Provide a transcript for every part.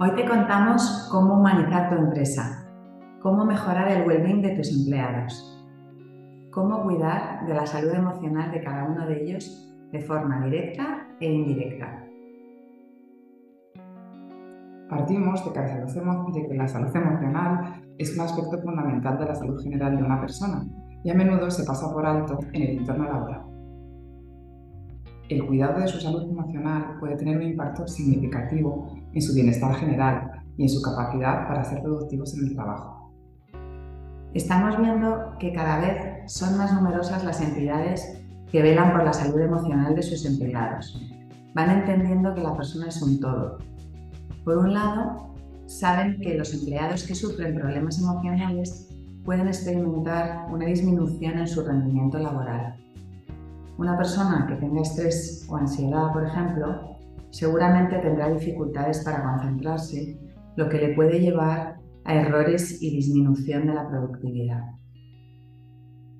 Hoy te contamos cómo humanizar tu empresa, cómo mejorar el well-being de tus empleados, cómo cuidar de la salud emocional de cada uno de ellos de forma directa e indirecta. Partimos de que, la salud, de que la salud emocional es un aspecto fundamental de la salud general de una persona y a menudo se pasa por alto en el entorno laboral. El cuidado de su salud emocional puede tener un impacto significativo en su bienestar general y en su capacidad para ser productivos en el trabajo. Estamos viendo que cada vez son más numerosas las entidades que velan por la salud emocional de sus empleados. Van entendiendo que la persona es un todo. Por un lado, saben que los empleados que sufren problemas emocionales pueden experimentar una disminución en su rendimiento laboral una persona que tenga estrés o ansiedad, por ejemplo, seguramente tendrá dificultades para concentrarse, lo que le puede llevar a errores y disminución de la productividad.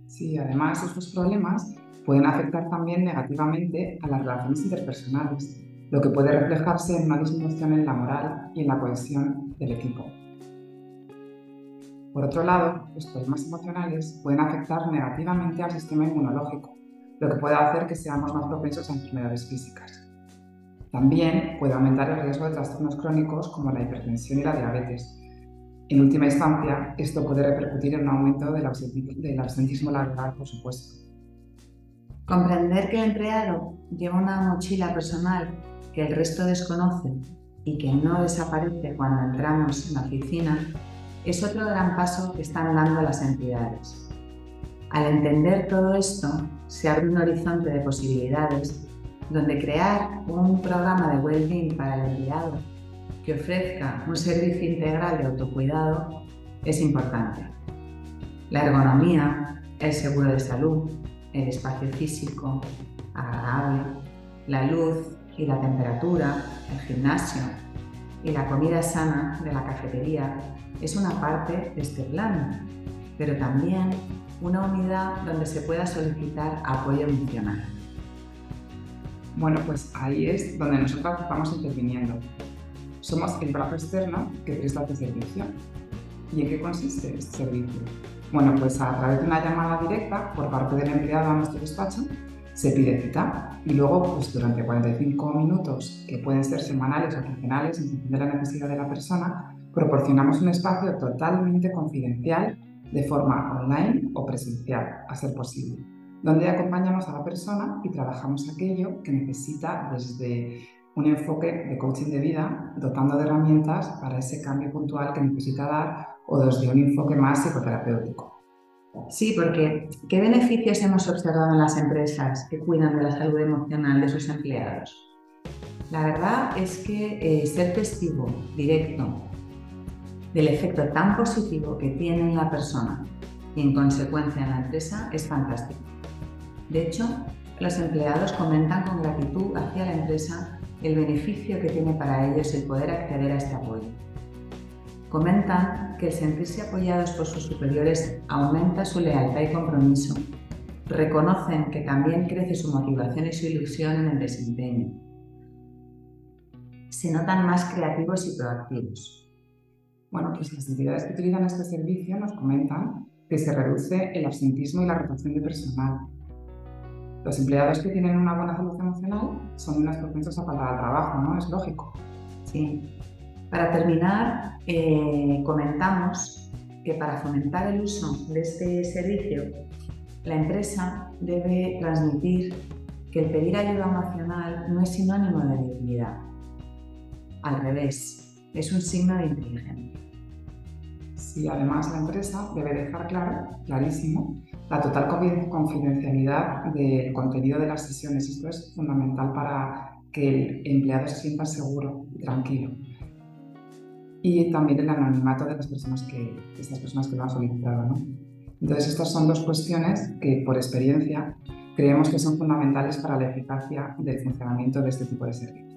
Sí, además estos problemas pueden afectar también negativamente a las relaciones interpersonales, lo que puede reflejarse en una disminución en la moral y en la cohesión del equipo. Por otro lado, los problemas emocionales pueden afectar negativamente al sistema inmunológico, lo que puede hacer que seamos más propensos a enfermedades físicas. También puede aumentar el riesgo de trastornos crónicos como la hipertensión y la diabetes. En última instancia, esto puede repercutir en un aumento del absentismo laboral, por supuesto. Comprender que el empleado lleva una mochila personal que el resto desconoce y que no desaparece cuando entramos en la oficina es otro gran paso que están dando las entidades. Al entender todo esto, se abre un horizonte de posibilidades donde crear un programa de well-being para el empleado que ofrezca un servicio integral de autocuidado es importante. La ergonomía, el seguro de salud, el espacio físico agradable, la luz y la temperatura, el gimnasio y la comida sana de la cafetería es una parte de este plan, pero también una unidad donde se pueda solicitar apoyo emocional. Bueno, pues ahí es donde nosotros estamos interviniendo. Somos el brazo externo que presta este servicio. ¿Y en qué consiste este servicio? Bueno, pues a través de una llamada directa por parte del empleado a nuestro despacho se pide cita y luego pues durante 45 minutos, que pueden ser semanales o quincenales en función de la necesidad de la persona, proporcionamos un espacio totalmente confidencial de forma online o presencial, a ser posible, donde acompañamos a la persona y trabajamos aquello que necesita desde un enfoque de coaching de vida, dotando de herramientas para ese cambio puntual que necesita dar o desde un enfoque más psicoterapéutico. Sí, porque ¿qué beneficios hemos observado en las empresas que cuidan de la salud emocional de sus empleados? La verdad es que eh, ser testigo directo del efecto tan positivo que tiene en la persona y en consecuencia en la empresa es fantástico. De hecho, los empleados comentan con gratitud hacia la empresa el beneficio que tiene para ellos el poder acceder a este apoyo. Comentan que el sentirse apoyados por sus superiores aumenta su lealtad y compromiso. Reconocen que también crece su motivación y su ilusión en el desempeño. Se notan más creativos y proactivos. Bueno, pues las entidades que utilizan este servicio nos comentan que se reduce el absentismo y la rotación de personal. Los empleados que tienen una buena salud emocional son menos propensos a faltar al trabajo, ¿no? Es lógico. Sí. Para terminar, eh, comentamos que para fomentar el uso de este servicio, la empresa debe transmitir que el pedir ayuda emocional no es sinónimo de debilidad. Al revés, es un signo de inteligencia. Sí, además la empresa debe dejar claro, clarísimo, la total confidencialidad del contenido de las sesiones. Esto es fundamental para que el empleado se sienta seguro y tranquilo. y también el anonimato de las personas que, estas personas que lo han solicitado. ¿no? Entonces, estas son dos cuestiones que, por experiencia, creemos que son fundamentales para la eficacia del funcionamiento de este tipo de servicios.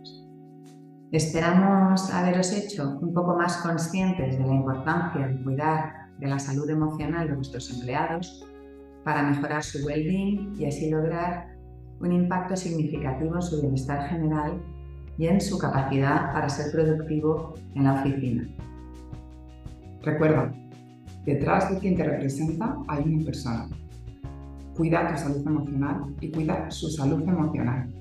Esperamos haberos hecho un poco más conscientes de la importancia de cuidar de la salud emocional de vuestros empleados para mejorar su well-being y así lograr un impacto significativo en su bienestar general y en su capacidad para ser productivo en la oficina. Recuerda, detrás de quien te representa hay una persona. Cuida tu salud emocional y cuida su salud emocional.